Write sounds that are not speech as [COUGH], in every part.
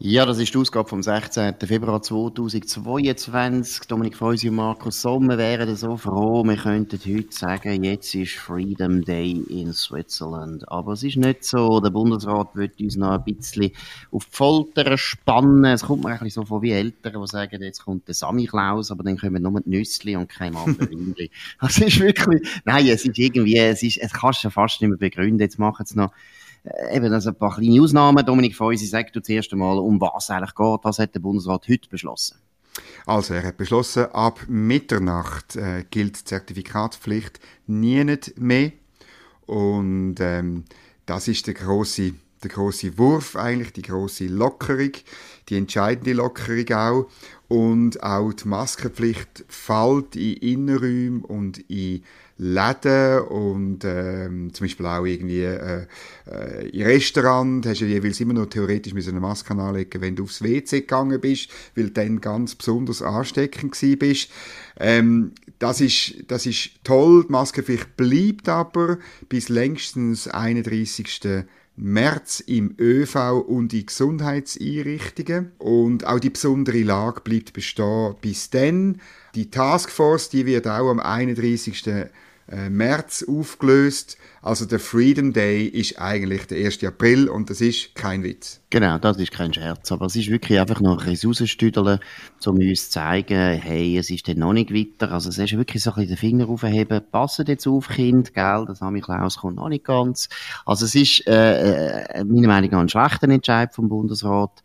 Ja, das ist die Ausgabe vom 16. Februar 2022. Dominik Feusi und Markus Sommer wären so froh, wir könnten heute sagen, jetzt ist Freedom Day in Switzerland. Aber es ist nicht so. Der Bundesrat wird uns noch ein bisschen auf die Folter spannen. Es kommt mir ein bisschen so vor wie Eltern, die sagen, jetzt kommt der Sammy Klaus, aber dann kommen nur die Nüssli und kein anderer. [LAUGHS] Also es ist wirklich, nein, es ist irgendwie, es ist, es kannst du fast nicht mehr begründen. Jetzt machen es noch eben also ein paar kleine Ausnahmen. Dominik Feusi, sag du zuerst einmal, um was es eigentlich geht. Was hat der Bundesrat heute beschlossen? Also, er hat beschlossen, ab Mitternacht äh, gilt die Zertifikatspflicht nie nicht mehr. Und ähm, das ist der große der große Wurf eigentlich, die große Lockerung, die entscheidende Lockerung auch. Und auch die Maskenpflicht fällt in Innenräumen und in Läden und ähm, zum Beispiel auch irgendwie äh, äh, im Restaurant hast du jeweils immer noch theoretisch mit einer Maske anlegen, wenn du aufs WC gegangen bist, weil du dann ganz besonders ansteckend gewesen bist. Ähm, das ist, das ist toll, die Maskenpflicht bleibt aber bis längstens 31. März im ÖV und in Gesundheitseinrichtungen. Und auch die besondere Lage bleibt bestehen bis dann. Die Taskforce, die wird auch am 31. Äh, März aufgelöst. Also der Freedom Day ist eigentlich der 1. April und das ist kein Witz. Genau, das ist kein Scherz. Aber es ist wirklich einfach noch ein rausstüdeln, um uns zu zeigen, hey, es ist dann noch nicht weiter. Also es ist wirklich so ein bisschen den Finger aufheben, passen jetzt auf, Kind, gell, das habe ich Klaus kommt noch nicht ganz. Also es ist, äh, äh, meiner Meinung nach ein schlechter Entscheid vom Bundesrat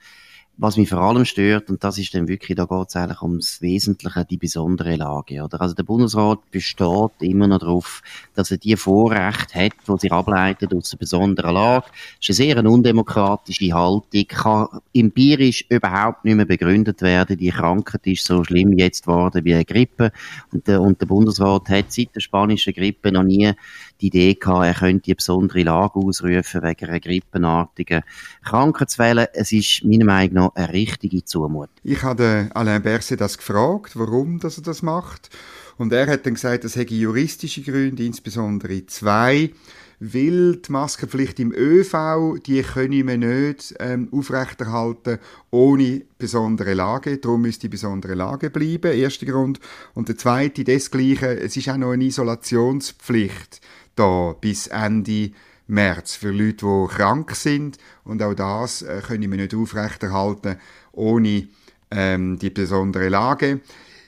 was mich vor allem stört, und das ist dann wirklich, da geht es eigentlich ums Wesentliche, die besondere Lage, oder? Also der Bundesrat besteht immer noch darauf, dass er die Vorrechte hat, die sich ableitet aus der besonderen Lage. Das ist eine sehr undemokratische Haltung, kann empirisch überhaupt nicht mehr begründet werden. Die Krankheit ist so schlimm jetzt geworden wie eine Grippe. Und der, und der Bundesrat hat seit der spanischen Grippe noch nie die Idee gehabt, er könnte die besondere Lage ausrufen wegen einer grippenartigen Krankheitswelle. Es ist meiner Meinung nach eine richtige Zumutung. Ich habe Alain Berset das gefragt, warum dass er das macht. Und er hat dann gesagt, es hätte juristische Gründe, insbesondere zwei weil die Maskenpflicht im ÖV, die können wir nicht ähm, aufrechterhalten ohne besondere Lage. Darum müsste die besondere Lage bleiben, erster Grund. Und der zweite, desgleiche, es ist auch noch eine Isolationspflicht da bis Ende März für Leute, die krank sind. Und auch das äh, können wir nicht aufrechterhalten ohne ähm, die besondere Lage.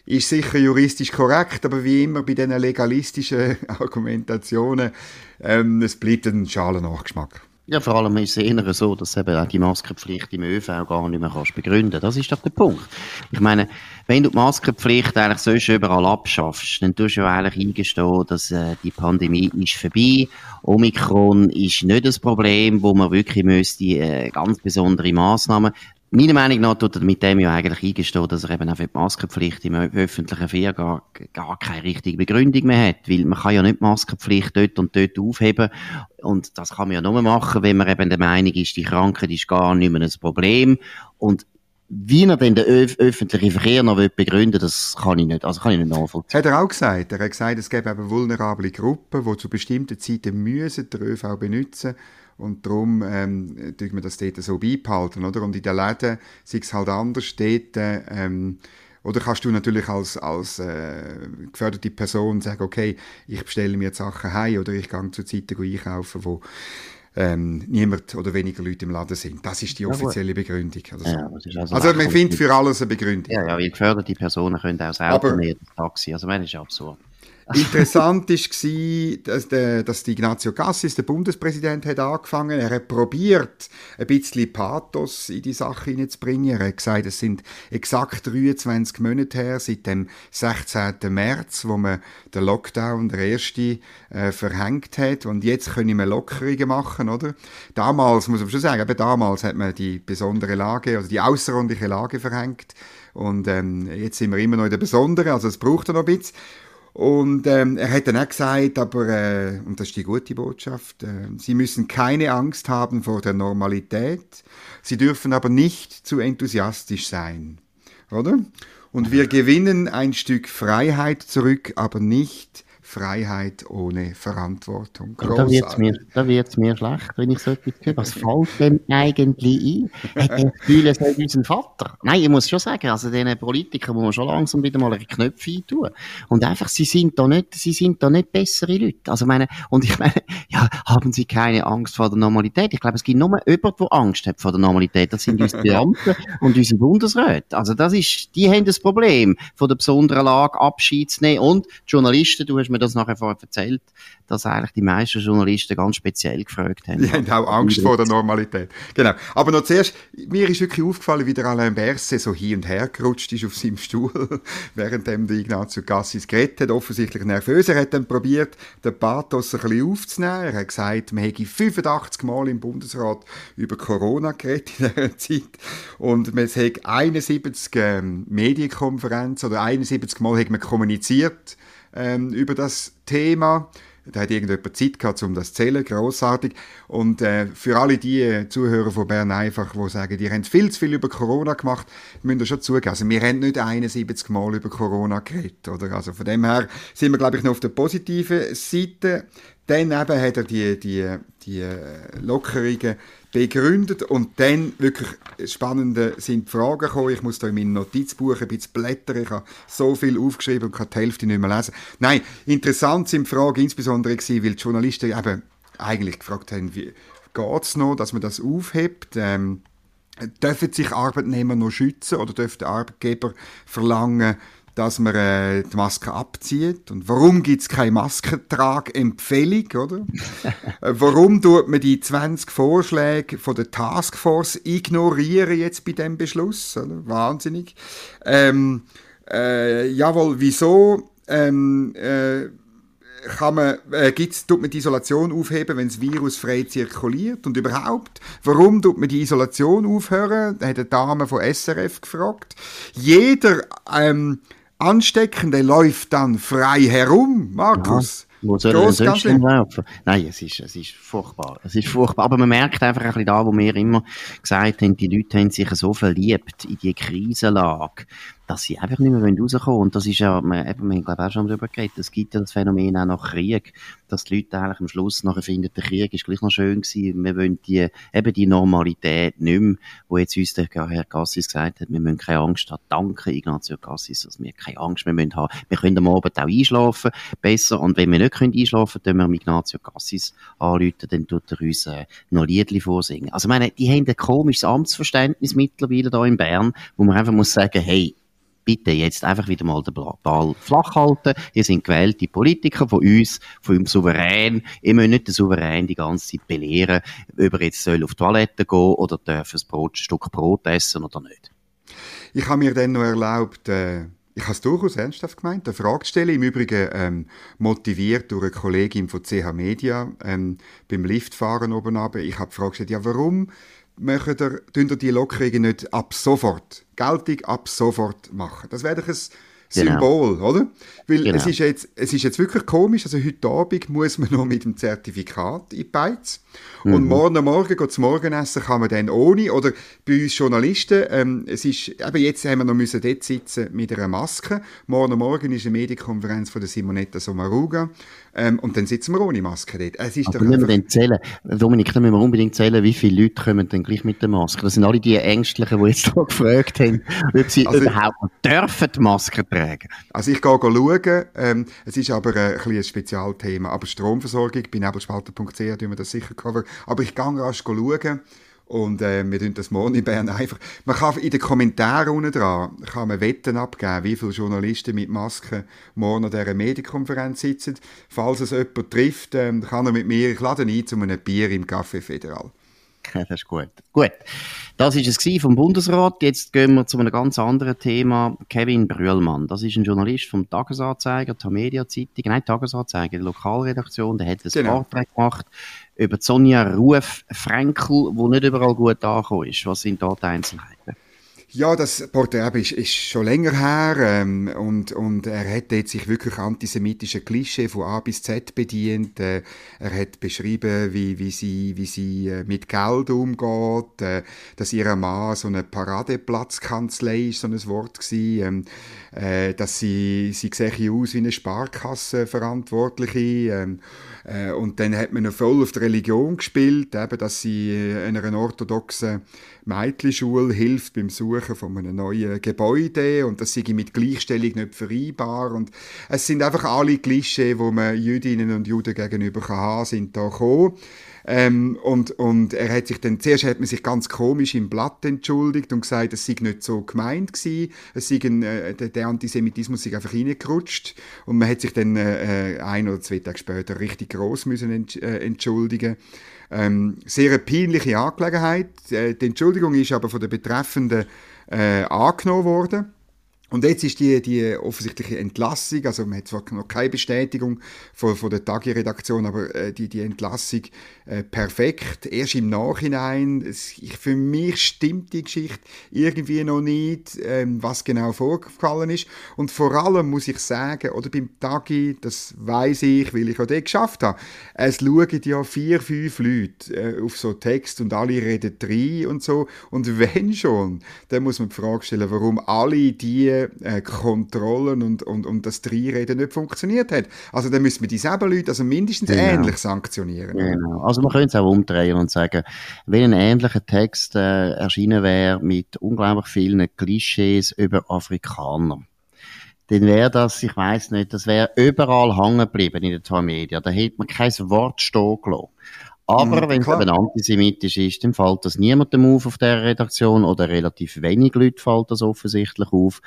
Ist sicher juristisch korrekt, aber wie immer bei diesen legalistischen [LAUGHS] Argumentationen, ähm, es bleibt ein schaler Nachgeschmack. Ja, vor allem ist es eher so, dass eben auch die Maskenpflicht im ÖV gar nicht mehr kannst begründen. Das ist doch der Punkt. Ich meine, wenn du die Maskenpflicht eigentlich sonst überall abschaffst, dann tust du ja eigentlich eingestehen, dass äh, die Pandemie ist vorbei. Omikron ist nicht das Problem, wo man wirklich müsste äh, ganz besondere Maßnahmen Meiner Meinung nach tut er mit dem ja eigentlich eingestehen, dass er eben auch für die Maskenpflicht im öffentlichen Verkehr gar, gar keine richtige Begründung mehr hat. Weil man kann ja nicht die Maskenpflicht dort und dort aufheben. Und das kann man ja nur machen, wenn man eben der Meinung ist, die Krankheit ist gar nicht mehr ein Problem. Und wie er denn den öf öffentlichen Verkehr noch begründen das kann ich nicht, also kann ich nicht nachvollziehen. Hat er auch gesagt. Er hat gesagt, es gäbe eben vulnerable Gruppen, die zu bestimmten Zeiten müssen den ÖV benutzen müssen und darum ähm, tut man das dort so beibehalten, oder? Und in den Läden sei es halt anders dort, ähm, oder kannst du natürlich als, als äh, geförderte Person sagen, okay, ich bestelle mir jetzt Sachen heim oder ich gehe zu Zeiten einkaufen, wo ähm, niemand oder weniger Leute im Laden sind. Das ist die offizielle Begründung. So. Ja, also, also man findet für alles eine Begründung. Ja, ja, wie geförderte Personen können auch selber nehmen, Taxi. Also, das ist absurd. [LAUGHS] Interessant war, dass, der, dass die Ignazio Cassis, der Bundespräsident, hat angefangen. Er hat probiert, ein bisschen Pathos in die Sache hineinzubringen. Er hat gesagt, es sind exakt 23 Monate her, seit dem 16. März, wo man den Lockdown, der erste, äh, verhängt hat. Und jetzt können wir Lockerungen machen, oder? Damals, muss man schon sagen, eben damals hat man die besondere Lage, also die außerordentliche Lage verhängt. Und ähm, jetzt sind wir immer noch in der besonderen, also es braucht noch ein bisschen. Und ähm, er hat dann auch gesagt, aber, äh, und das ist die gute Botschaft, äh, Sie müssen keine Angst haben vor der Normalität, Sie dürfen aber nicht zu enthusiastisch sein. Oder? Und wir gewinnen ein Stück Freiheit zurück, aber nicht Freiheit ohne Verantwortung. Da wird es mir, mir schlecht, wenn ich so etwas höre. Was fällt dem eigentlich ein? Hat er Gefühl, es sei unser Vater? Nein, ich muss schon sagen, also diesen Politikern muss man schon langsam wieder mal ihre Knöpfe eintun. Und einfach, sie sind da nicht, sie sind da nicht bessere Leute. Also meine, und ich meine, ja, haben sie keine Angst vor der Normalität? Ich glaube, es gibt nur jemanden, der Angst hat vor der Normalität. Das sind unsere Beamten [LAUGHS] und unsere Bundesräte. Also das ist, die haben das Problem, von der besonderen Lage Abschied zu nehmen. Und Journalisten, du hast mir das nachher vorher erzählt, dass eigentlich die meisten Journalisten ganz speziell gefragt haben. Die haben auch Angst vor der Normalität. Genau. Aber noch zuerst, mir ist wirklich aufgefallen, wie der Alain Berset so hin und her gerutscht ist auf seinem Stuhl, [LAUGHS] während der Ignazio Cassis geredet hat, offensichtlich nervös. Er hat dann probiert, den Pathos ein bisschen aufzunehmen. Er hat gesagt, man hätte 85 Mal im Bundesrat über Corona geredet in dieser Zeit und man hätte 71 ähm, Medienkonferenzen oder 71 Mal hat man kommuniziert ähm, über das Thema. Da hat irgendjemand Zeit gehabt, um das zu zählen, grossartig. Und äh, für alle die Zuhörer von Bern einfach, die sagen, die haben viel zu viel über Corona gemacht, müssen wir schon zugeben. Also wir haben nicht 71 Mal über Corona geredet, oder? Also von dem her sind wir, glaube ich, noch auf der positiven Seite. Dann eben hat er die, die, die äh, Lockerungen begründet und dann wirklich spannende sind die Fragen gekommen. Ich muss da in meinem Notizbuch ein bisschen blättern. Ich habe so viel aufgeschrieben und kann die Hälfte nicht mehr lesen. Nein, interessant sind die Fragen insbesondere gewesen, weil die Journalisten eben eigentlich gefragt haben, wie geht es noch, dass man das aufhebt. Ähm, dürfen sich Arbeitnehmer noch schützen oder dürfen Arbeitgeber verlangen, dass man äh, die Maske abzieht. Und warum gibt es keine Maskentragempfehlung, oder? [LAUGHS] äh, warum tut man die 20 Vorschläge von der Taskforce ignorieren jetzt bei dem Beschluss? Oder? Wahnsinnig. Ähm, äh, jawohl, wieso? Ähm, äh, kann man, äh, gibt's, tut man die Isolation aufheben, wenn das Virus frei zirkuliert? Und überhaupt, warum tut man die Isolation aufhören? Da hat eine Dame von SRF gefragt. Jeder ähm, Ansteckende läuft dann frei herum, Markus. Ja, wo soll er sonst laufen? Nein, es ist, es ist furchtbar. Es ist furchtbar. Aber man merkt einfach ein bisschen da, wo wir immer gesagt haben, die Leute haben sich so verliebt in die Krisenlage, dass sie einfach nicht mehr rauskommen. Und das ist ja, wir, eben, wir haben glaube auch schon darüber geredet, es gibt ja das Phänomen auch nach Krieg, dass die Leute eigentlich am Schluss nachher finden, der Krieg ist gleich noch schön gewesen, wir wollen die, eben die Normalität nicht mehr, wo jetzt uns der Herr Gassis gesagt hat, wir müssen keine Angst haben. Danke, Ignazio Gassis, dass wir keine Angst mehr müssen haben. Wir können am Abend auch einschlafen, besser. Und wenn wir nicht können einschlafen können, dann wir Ignazio Gassis anrufen, dann tut er uns äh, noch Liedli vorsingen. Also, ich meine, die haben ein komisches Amtsverständnis mittlerweile da in Bern, wo man einfach muss sagen, hey, bitte jetzt einfach wieder mal den Ball flach halten. Ihr sind gewählte Politiker von uns, von unserem Souverän. Ihr müsst nicht den Souverän die ganze Zeit belehren, ob er jetzt soll auf die Toilette gehen oder darf ein, Brot, ein Stück Brot essen oder nicht. Ich habe mir dann noch erlaubt, äh ich habe es durchaus ernsthaft gemeint, eine Frage zu. Im Übrigen ähm, motiviert durch eine Kollegin von CH Media ähm, beim Liftfahren oben runter. Ich habe die Frage gestellt, ja, warum machen ihr, ihr die Lockerungen nicht ab sofort, geltig ab sofort machen? Das wäre doch ein. Symbol, genau. oder? Weil genau. es, ist jetzt, es ist jetzt wirklich komisch, also heute Abend muss man noch mit dem Zertifikat in die Beiz. Mhm. Und morgen Morgen geht Morgenessen kann man dann ohne. Oder bei uns Journalisten, ähm, es ist, eben jetzt haben wir noch müssen dort sitzen mit einer Maske. Morgen Morgen ist eine Medienkonferenz von der Simonetta Sommaruga. Ähm, und dann sitzen wir ohne Maske dort. Es ist Aber müssen wir dann zählen, Dominik, dann müssen wir unbedingt zählen, wie viele Leute kommen dann gleich mit der Maske. Das sind alle die Ängstlichen, die jetzt [LAUGHS] da gefragt haben, ob sie also, überhaupt dürfen die Maske tragen. Also ich gehe schauen, ähm, es ist aber äh, ein, ein Spezialthema. Aber Stromversorgung, bei nebelspalter.ch tun wir das sicher cover. Aber ich gehe rasch schauen. Und äh, wir tun das morgen in Bern einfach. Man kann in den Kommentaren unten dran kann man Wetten abgeben, wie viele Journalisten mit Masken morgen an dieser Medienkonferenz sitzen. Falls es jemand trifft, äh, kann er mit mir, ich lade ein zu einem Bier im Café Federal. Das ist gut. Gut. Das ist es vom Bundesrat. Jetzt gehen wir zu einem ganz anderen Thema. Kevin Brühlmann. Das ist ein Journalist vom Tagesanzeiger, der Media Zeitung, nein, Tagesanzeiger, der Lokalredaktion. Der hat einen genau. Vortrag gemacht über Sonja Ruf Frenkel, wo nicht überall gut angekommen ist. Was sind da die Einzelheiten? Ja, das Porträt ist, ist schon länger her ähm, und, und er hat jetzt sich wirklich antisemitische Klischee von A bis Z bedient. Äh, er hat beschrieben, wie, wie sie, wie sie äh, mit Geld umgeht, äh, dass ihr Mann so eine Paradeplatzkanzlei ist, so ein Wort war, ähm, äh, dass sie, sie sehe aus wie eine Sparkassenverantwortliche ähm, äh, und dann hat man noch voll auf die Religion gespielt, eben, dass sie äh, einer orthodoxen Mädchenschule hilft beim Suchen von einem neuen Gebäude und das sei mit Gleichstellung nicht vereinbar und es sind einfach alle Klischee, wo man Jüdinnen und Juden gegenüber kann haben, sind da gekommen. Ähm, und, und er hat sich dann, zuerst hat man sich ganz komisch im Blatt entschuldigt und gesagt, es sei nicht so gemeint gewesen, es sei ein, äh, der, Antisemitismus sei einfach reingerutscht und man hat sich dann äh, ein oder zwei Tage später richtig groß müssen ent, äh, entschuldigen ähm, sehr eine peinliche Angelegenheit. Äh, die Entschuldigung ist aber von der Betreffenden äh, angenommen worden. Und jetzt ist die, die offensichtliche Entlassung, also man hat zwar noch keine Bestätigung von, von der Tagi-Redaktion, aber äh, die, die Entlassung äh, perfekt. Erst im Nachhinein, es, ich, für mich stimmt die Geschichte irgendwie noch nicht, ähm, was genau vorgefallen ist. Und vor allem muss ich sagen, oder beim Tagi, das weiß ich, weil ich auch den geschafft habe, es schauen ja vier, fünf Leute äh, auf so Text und alle reden drei und so. Und wenn schon, dann muss man die Frage stellen, warum alle die äh, Kontrollen und, und, und das Dreireden nicht funktioniert hat. Also dann müssen wir dieselben Leute also mindestens genau. ähnlich sanktionieren. Genau. Also man könnte es auch umdrehen und sagen, wenn ein ähnlicher Text äh, erschienen wäre mit unglaublich vielen Klischees über Afrikaner, dann wäre das, ich weiß nicht, das wäre überall hängen geblieben in den zwei Medien. Da hätte man kein Wort stehen gelassen. Aber mhm, wenn es eben antisemitisch ist, dann fällt das niemandem auf auf der Redaktion oder relativ wenig Leute fällt das offensichtlich auf.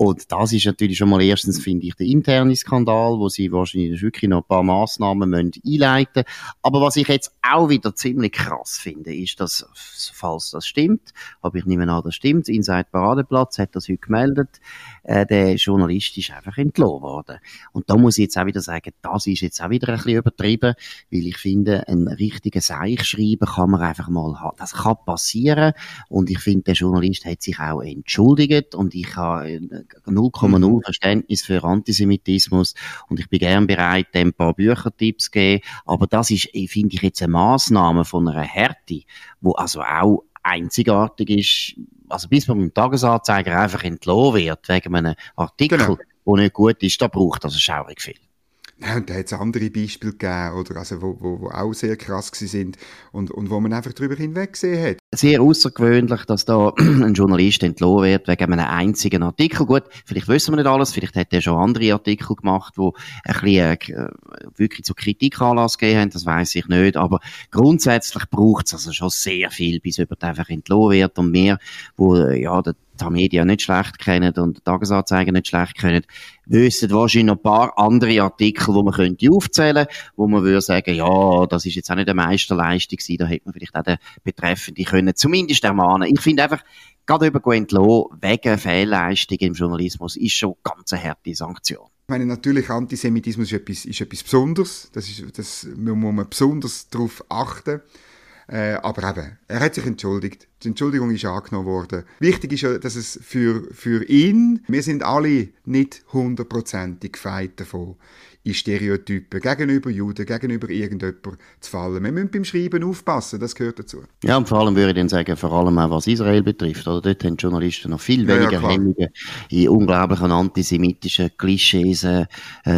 Und das ist natürlich schon mal erstens, finde ich, der interne Skandal, wo sie wahrscheinlich wirklich noch ein paar Massnahmen müssen einleiten Aber was ich jetzt auch wieder ziemlich krass finde, ist, dass, falls das stimmt, aber ich nehme an, das stimmt, Inside Paradeplatz hat das heute gemeldet, äh, der Journalist ist einfach entlohnt worden. Und da muss ich jetzt auch wieder sagen, das ist jetzt auch wieder ein bisschen übertrieben, weil ich finde, ein richtigen Seich schreiben kann man einfach mal haben. Das kann passieren und ich finde, der Journalist hat sich auch entschuldigt und ich habe 0,0 mhm. Verständnis für Antisemitismus und ich bin gern bereit, dem ein paar Büchertipps zu geben. Aber das ist, finde ich, jetzt eine Maßnahme von einer Härte, wo also auch einzigartig ist, also bis man beim Tagesanzeiger einfach entlohnt wird wegen einem Artikel, genau. der nicht gut ist, da braucht das schaurig viel. Ja, und da hat es andere Beispiele gegeben, oder, also, wo, wo, wo auch sehr krass sind und, und wo man einfach darüber hinweggesehen hat. Sehr außergewöhnlich, dass da [CLEARS THROAT] ein Journalist entlohnt wird wegen einem einzigen Artikel. Gut, vielleicht wissen wir nicht alles, vielleicht hat er schon andere Artikel gemacht, wo ein bisschen äh, wirklich zu Kritik Anlass gegeben haben, das weiß ich nicht, aber grundsätzlich braucht es also schon sehr viel, bis jemand einfach entlohnt wird und mehr, wo ja, der die Medien nicht schlecht kennen und die Tagesanzeiger nicht schlecht kennen, wissen wahrscheinlich noch ein paar andere Artikel, die man könnte aufzählen, wo man würde sagen, ja, das ist jetzt auch nicht eine Meisterleistung gewesen, da hätte man vielleicht auch den Betreffenden können zumindest ermahnen. Ich finde einfach, gerade über Gwen Lo wegen Fehlleistung im Journalismus ist schon ganz eine harte Sanktion. Ich meine, natürlich, Antisemitismus ist etwas, ist etwas Besonderes. Das ist, das muss man besonders darauf achten. Äh, aber eben, er hat sich entschuldigt. Die Entschuldigung ist angenommen worden. Wichtig ist ja, dass es für, für ihn, wir sind alle nicht hundertprozentig gefeit davon, in Stereotypen gegenüber Juden, gegenüber irgendjemandem zu fallen. Wir müssen beim Schreiben aufpassen, das gehört dazu. Ja, und vor allem würde ich dann sagen, vor allem auch was Israel betrifft, oder? Dort haben Journalisten noch viel weniger ja, ja, Hemmungen, in unglaublichen antisemitischen Klischees äh,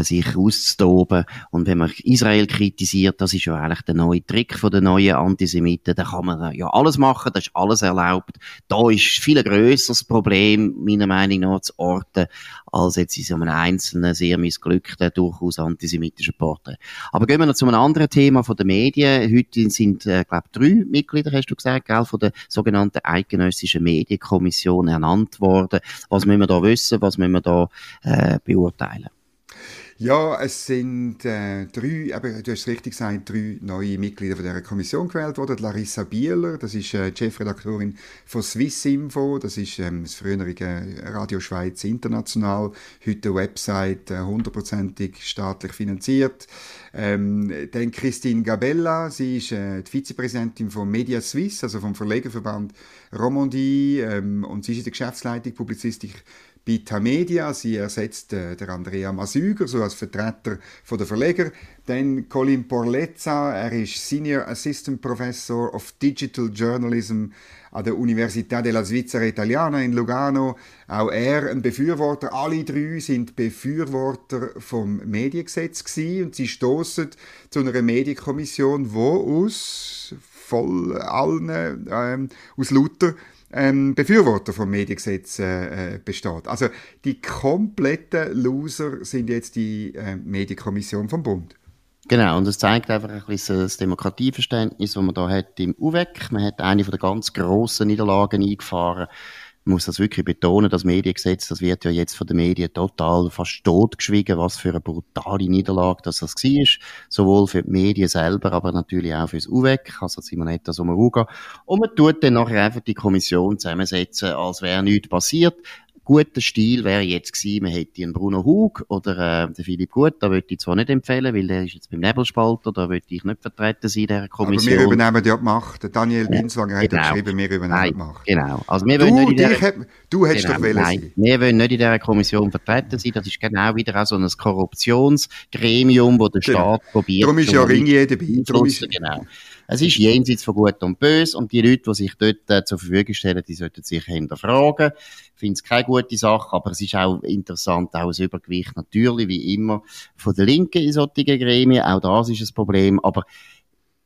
sich auszutoben. Und wenn man Israel kritisiert, das ist ja eigentlich der neue Trick von den neuen Antisemiten, da kann man ja alles machen, da ist alles erlaubt. Da ist viel grösseres Problem, meiner Meinung nach, zu orten, als jetzt in so einem einzelnen, sehr missglückten, durchaus antisemitischen Porträt. Aber gehen wir noch zu einem anderen Thema von den Medien. Heute sind, äh, glaube drei Mitglieder, hast du gesagt, gell, von der sogenannten Eidgenössischen Medienkommission ernannt worden. Was müssen wir da wissen? Was müssen wir da äh, beurteilen? Ja, es sind äh, drei, aber du hast richtig gesagt, drei neue Mitglieder von dieser Kommission gewählt worden. Larissa Bieler, das ist äh, Chefredaktorin von Swissinfo, das ist ähm, das frühere Radio Schweiz International, heute eine Website, äh, hundertprozentig äh, staatlich finanziert. Ähm, dann Christine Gabella, sie ist äh, die Vizepräsidentin von Media Suisse, also vom Verlegerverband Romandie, ähm, und sie ist in der Geschäftsleitung Publizistik bei Media. Sie ersetzt äh, der Andrea Masüger, so als Vertreter von der Verleger. Dann Colin Porlezza, er ist Senior Assistant Professor of Digital Journalism an der Università della Svizzera Italiana in Lugano. Auch er ein Befürworter. Alle drei sind Befürworter vom Mediengesetz gewesen und sie stoßen zu einer Medienkommission, wo aus voll allen, ähm, aus lauter ähm, Befürworter vom Mediengesetz äh, besteht. Also die kompletten Loser sind jetzt die äh, Medienkommission vom Bund. Genau, und es zeigt einfach ein bisschen das Demokratieverständnis, das man da hat im UVEC. Man hat eine von der ganz grossen Niederlagen eingefahren muss das wirklich betonen, das Mediengesetz, das wird ja jetzt von den Medien total fast totgeschwiegen, was für eine brutale Niederlage das, das war. Sowohl für die Medien selber, aber natürlich auch für das UWEC, also Simonetta Sommaruga. Und man tut dann nachher einfach die Kommission zusammensetzen, als wäre nichts passiert guter Stil wäre jetzt gewesen, man hätte einen Bruno Hug oder äh, den Philipp Gut, da würde ich zwar nicht empfehlen, weil der ist jetzt beim Nebelspalter, da würde ich nicht vertreten sein, der Kommission. Aber wir übernehmen ja die Macht. Daniel Binswanger ja, genau. hat geschrieben, wir übernehmen nein, die Macht. Genau. Also wir du, wollen nicht in der, hat, du hättest genau, doch wollen nein, sein. Wir wollen nicht in dieser Kommission vertreten sein, das ist genau wieder auch so ein Korruptionsgremium, wo der genau. Staat probiert. Darum ist ja Ringier dabei. Darum ist, genau. Es ist jenseits von Gut und Böse und die Leute, die sich dort äh, zur Verfügung stellen, die sollten sich hinterfragen. Ich finde es keine gute Sache, aber es ist auch interessant, auch das Übergewicht natürlich, wie immer, von der Linken in solchen Gremien. Auch das ist ein Problem, aber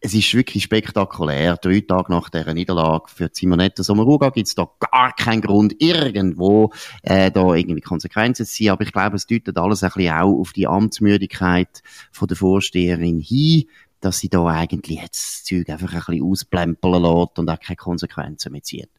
es ist wirklich spektakulär. Drei Tage nach dieser Niederlage für Simonetta Sommaruga gibt es da gar keinen Grund, irgendwo äh, da irgendwie Konsequenzen zu ziehen. Aber ich glaube, es deutet alles ein bisschen auch auf die Amtsmüdigkeit von der Vorsteherin hin dass sie da eigentlich jetzt das Zeug einfach ein bisschen ausplempeln lässt und auch keine Konsequenzen mehr zieht.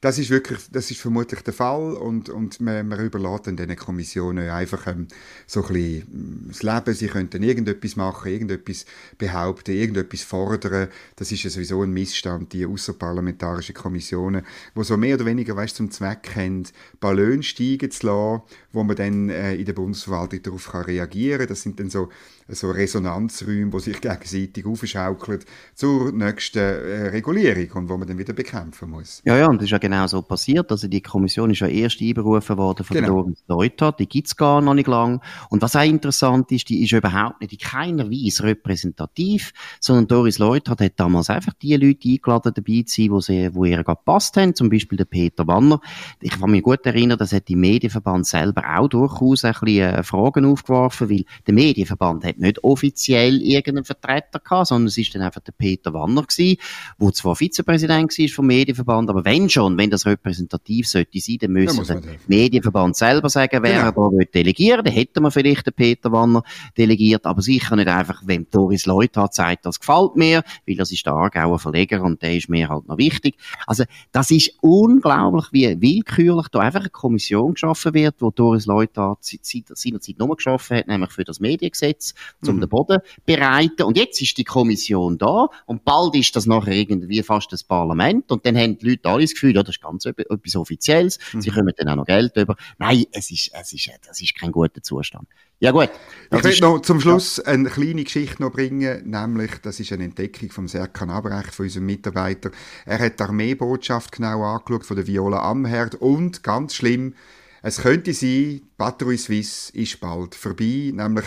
Das ist wirklich, das ist vermutlich der Fall und, und man, man überlässt dann diesen Kommissionen einfach ähm, so ein bisschen mm, das Leben, sie könnten irgendetwas machen, irgendetwas behaupten, irgendetwas fordern. Das ist ja sowieso ein Missstand, die außerparlamentarischen Kommissionen, wo so mehr oder weniger, weißt, zum Zweck haben, Ballon steigen zu lassen, wo man dann äh, in der Bundesverwaltung darauf kann reagieren kann. Das sind dann so so Resonanzräume, die sich [LAUGHS] gegenseitig aufschaukeln zur nächsten äh, Regulierung und wo man dann wieder bekämpfen muss. Ja, ja, und das ist ja genau so passiert. Also die Kommission ist ja erst einberufen worden von genau. Doris Leuthard, die gibt's gar noch nicht lang. Und was auch interessant ist, die ist überhaupt nicht in keiner Weise repräsentativ, sondern Doris Leuthard hat damals einfach die Leute eingeladen, dabei zu sein, wo, sie, wo ihr gerade passt haben, zum Beispiel der Peter Wanner. Ich kann mich gut erinnern, dass hat die Medienverband selber auch durchaus ein bisschen äh, Fragen aufgeworfen, weil der Medienverband hat nicht offiziell irgendeinen Vertreter gehabt, sondern es ist dann einfach der Peter Wanner gewesen, der zwar Vizepräsident war vom Medienverband, aber wenn schon, wenn das repräsentativ sollte sein, dann müsste der Medienverband selber sagen, wer genau. er da delegieren Dann hätten wir vielleicht den Peter Wanner delegiert, aber sicher nicht einfach, wenn Doris Leuthard sagt, das gefällt mir, weil das ist der Aargauer Verleger und der ist mir halt noch wichtig. Also, das ist unglaublich, wie willkürlich da einfach eine Kommission geschaffen wird, wo Doris Leuthard seinerzeit nur geschaffen hat, nämlich für das Mediengesetz um mhm. den Boden bereiten. Und jetzt ist die Kommission da und bald ist das nachher irgendwie fast das Parlament und dann haben die Leute alle das Gefühl, ja, das ist ganz etwas Offizielles, mhm. sie kommen dann auch noch Geld über. Nein, es ist, es ist, das ist kein guter Zustand. Ja gut. Ich will noch zum Schluss eine kleine Geschichte noch bringen, nämlich, das ist eine Entdeckung vom Serkan Abrecht, von unserem Mitarbeiter. Er hat die Armeebotschaft genau angeschaut, von der Viola Amherd und, ganz schlimm, es könnte sein, Patrouille Suisse ist bald vorbei, nämlich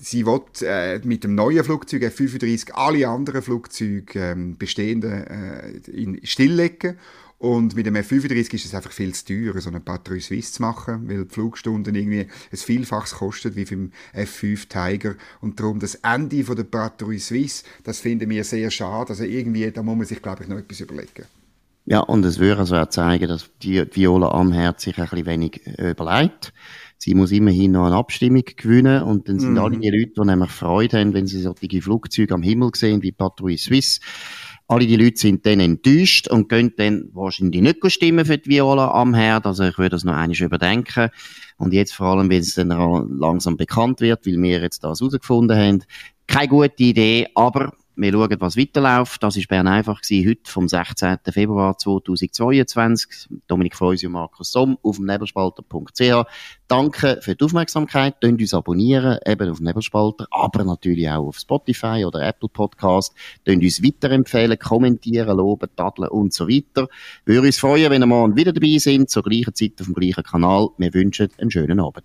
sie will äh, mit dem neuen Flugzeug F-35 alle anderen Flugzeuge ähm, bestehenden äh, in stilllegen und mit dem F-35 ist es einfach viel zu teuer, so eine Patrouille Suisse zu machen, weil die Flugstunden irgendwie ein Vielfaches kostet wie beim F-5 Tiger. Und darum das Ende von der Patrouille Suisse, das finden wir sehr schade. Also irgendwie, da muss man sich, glaube ich, noch etwas überlegen. Ja, und es würde also auch zeigen, dass die Viola am Herz sich ein bisschen wenig überlegt sie muss immerhin noch eine Abstimmung gewinnen und dann sind mhm. alle die Leute, die nämlich Freude haben, wenn sie solche Flugzeuge am Himmel sehen, wie Patrouille Suisse, Alle die Leute sind dann enttäuscht und gehen dann wahrscheinlich nicht stimmen für die Viola am Herd. Also ich würde das noch einmal überdenken. Und jetzt vor allem, wenn es dann langsam bekannt wird, weil wir jetzt das herausgefunden haben. Keine gute Idee, aber wir schauen, was weiterläuft. Das war Bern einfach gewesen, heute vom 16. Februar 2022. Dominik Freusi und Markus Somm auf nebelspalter.ch. Danke für die Aufmerksamkeit. Könnt uns abonnieren, eben auf Nebelspalter, aber natürlich auch auf Spotify oder Apple Podcast. Könnt uns weiterempfehlen, kommentieren, loben, tadeln und so weiter. Wir würden uns freuen, wenn ihr morgen wieder dabei sind, zur gleichen Zeit auf dem gleichen Kanal. Wir wünschen einen schönen Abend.